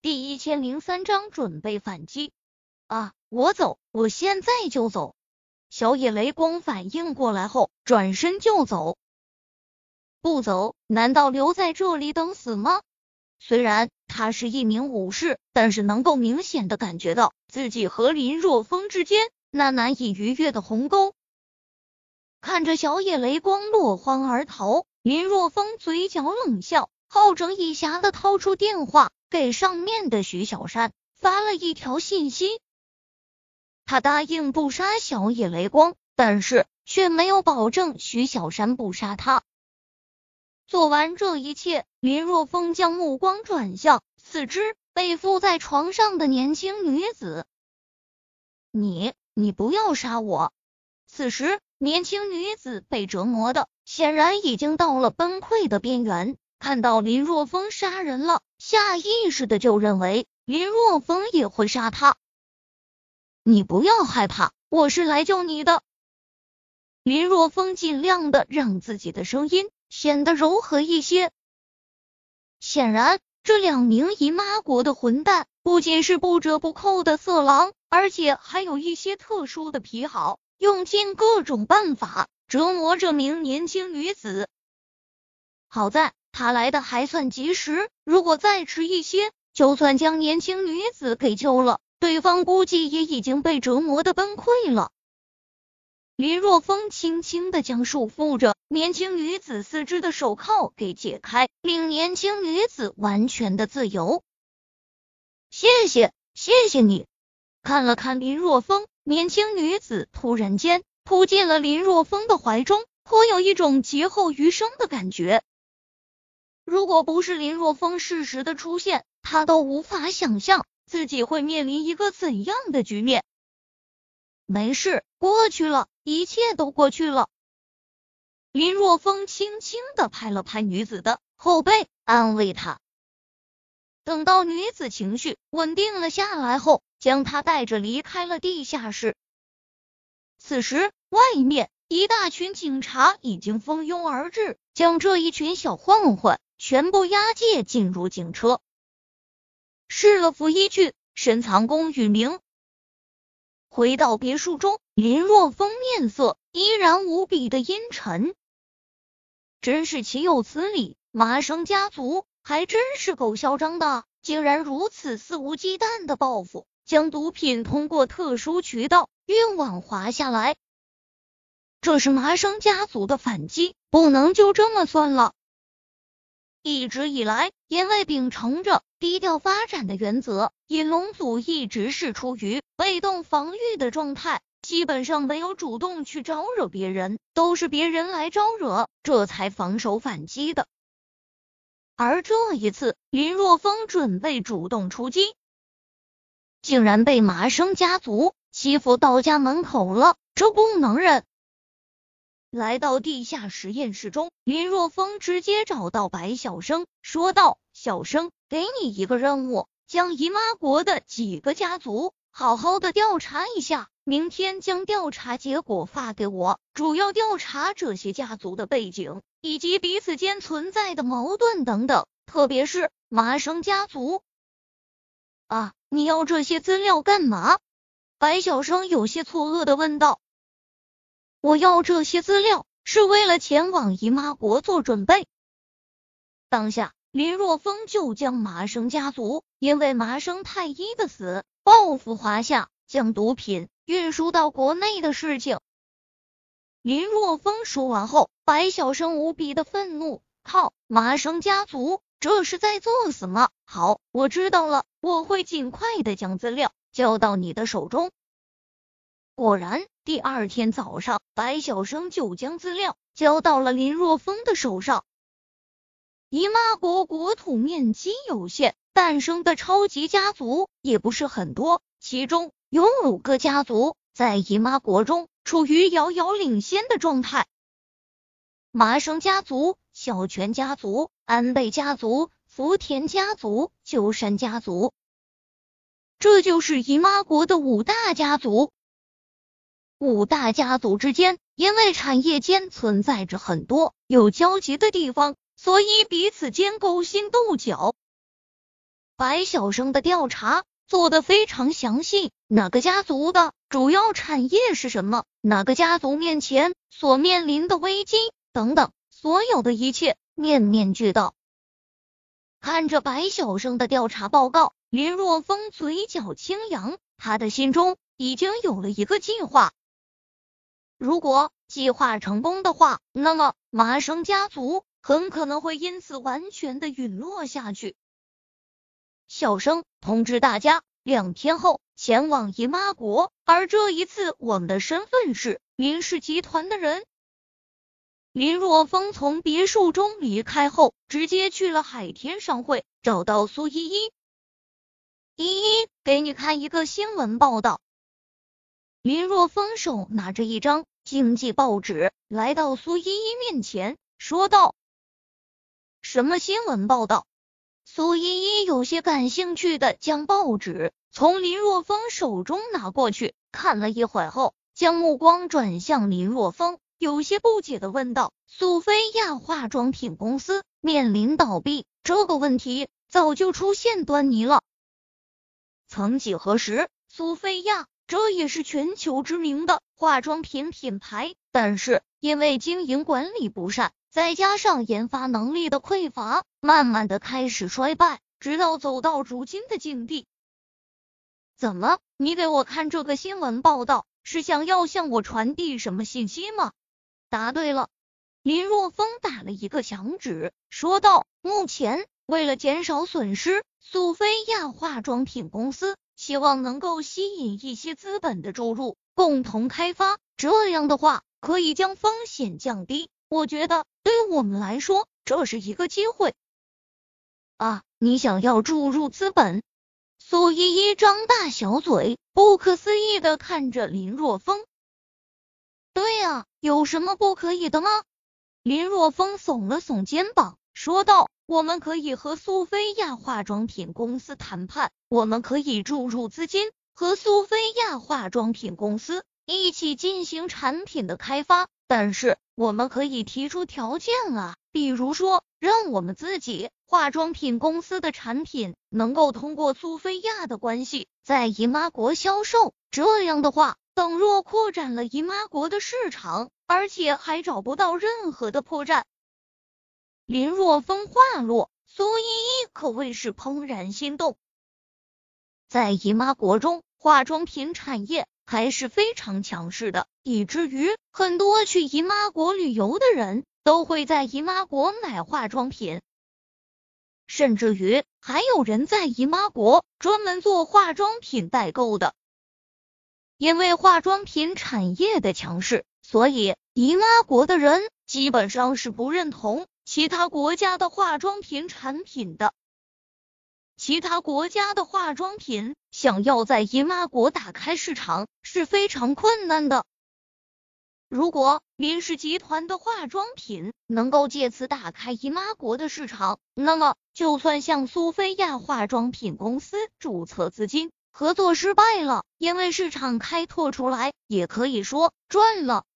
第一千零三章准备反击啊！我走，我现在就走。小野雷光反应过来后，转身就走。不走，难道留在这里等死吗？虽然他是一名武士，但是能够明显的感觉到自己和林若风之间那难以逾越的鸿沟。看着小野雷光落荒而逃，林若风嘴角冷笑，好整以暇的掏出电话。给上面的徐小山发了一条信息，他答应不杀小野雷光，但是却没有保证徐小山不杀他。做完这一切，林若风将目光转向四肢被缚在床上的年轻女子：“你，你不要杀我！”此时，年轻女子被折磨的显然已经到了崩溃的边缘。看到林若风杀人了，下意识的就认为林若风也会杀他。你不要害怕，我是来救你的。林若风尽量的让自己的声音显得柔和一些。显然，这两名姨妈国的混蛋不仅是不折不扣的色狼，而且还有一些特殊的癖好，用尽各种办法折磨这名年轻女子。好在。他来的还算及时，如果再迟一些，就算将年轻女子给救了，对方估计也已经被折磨的崩溃了。林若风轻轻的将束缚着年轻女子四肢的手铐给解开，令年轻女子完全的自由。谢谢，谢谢你。看了看林若风，年轻女子突然间扑进了林若风的怀中，颇有一种劫后余生的感觉。如果不是林若风适时的出现，他都无法想象自己会面临一个怎样的局面。没事，过去了，一切都过去了。林若风轻轻的拍了拍女子的后背，安慰她。等到女子情绪稳定了下来后，将她带着离开了地下室。此时，外面一大群警察已经蜂拥而至，将这一群小混混。全部押解进入警车。试了服一去，深藏功与名。回到别墅中，林若风面色依然无比的阴沉。真是岂有此理！麻生家族还真是够嚣张的，竟然如此肆无忌惮的报复，将毒品通过特殊渠道运往华夏来。这是麻生家族的反击，不能就这么算了。一直以来，因为秉承着低调发展的原则，引龙组一直是处于被动防御的状态，基本上没有主动去招惹别人，都是别人来招惹，这才防守反击的。而这一次，林若风准备主动出击，竟然被麻生家族欺负到家门口了，这不能忍。来到地下实验室中，林若风直接找到白小生，说道：“小生，给你一个任务，将姨妈国的几个家族好好的调查一下，明天将调查结果发给我，主要调查这些家族的背景以及彼此间存在的矛盾等等，特别是麻生家族。”啊，你要这些资料干嘛？白小生有些错愕的问道。我要这些资料是为了前往姨妈国做准备。当下，林若风就将麻生家族因为麻生太一的死报复华夏，将毒品运输到国内的事情。林若风说完后，白小生无比的愤怒：“靠，麻生家族这是在作死吗？”好，我知道了，我会尽快的将资料交到你的手中。果然，第二天早上，白小生就将资料交到了林若风的手上。姨妈国国土面积有限，诞生的超级家族也不是很多，其中有五个家族在姨妈国中处于遥遥领先的状态：麻生家族、小泉家族、安倍家族、福田家族、鸠山家族。这就是姨妈国的五大家族。五大家族之间，因为产业间存在着很多有交集的地方，所以彼此间勾心斗角。白小生的调查做得非常详细，哪个家族的主要产业是什么？哪个家族面前所面临的危机等等，所有的一切面面俱到。看着白小生的调查报告，林若风嘴角轻扬，他的心中已经有了一个计划。如果计划成功的话，那么麻生家族很可能会因此完全的陨落下去。小生通知大家，两天后前往姨妈国。而这一次，我们的身份是林氏集团的人。林若风从别墅中离开后，直接去了海天商会，找到苏依依。依依，给你看一个新闻报道。林若风手拿着一张经济报纸，来到苏依依面前，说道：“什么新闻报道？”苏依依有些感兴趣的将报纸从林若风手中拿过去，看了一会后，将目光转向林若风，有些不解的问道：“苏菲亚化妆品公司面临倒闭，这个问题早就出现端倪了。曾几何时，苏菲亚这也是全球知名的化妆品品牌，但是因为经营管理不善。”再加上研发能力的匮乏，慢慢的开始衰败，直到走到如今的境地。怎么？你给我看这个新闻报道，是想要向我传递什么信息吗？答对了。林若风打了一个响指，说道：“目前为了减少损失，苏菲亚化妆品公司希望能够吸引一些资本的注入，共同开发。这样的话，可以将风险降低。”我觉得对于我们来说，这是一个机会啊！你想要注入资本？苏依依张大小嘴，不可思议的看着林若风。对啊，有什么不可以的吗？林若风耸了耸肩膀，说道：“我们可以和苏菲亚化妆品公司谈判，我们可以注入资金，和苏菲亚化妆品公司一起进行产品的开发。”但是我们可以提出条件啊，比如说让我们自己化妆品公司的产品能够通过苏菲亚的关系在姨妈国销售，这样的话，等若扩展了姨妈国的市场，而且还找不到任何的破绽。林若风话落，苏依依可谓是怦然心动，在姨妈国中，化妆品产业。还是非常强势的，以至于很多去姨妈国旅游的人都会在姨妈国买化妆品，甚至于还有人在姨妈国专门做化妆品代购的。因为化妆品产业的强势，所以姨妈国的人基本上是不认同其他国家的化妆品产品的。其他国家的化妆品想要在姨妈国打开市场是非常困难的。如果林氏集团的化妆品能够借此打开姨妈国的市场，那么就算向苏菲亚化妆品公司注册资金，合作失败了，因为市场开拓出来，也可以说赚了。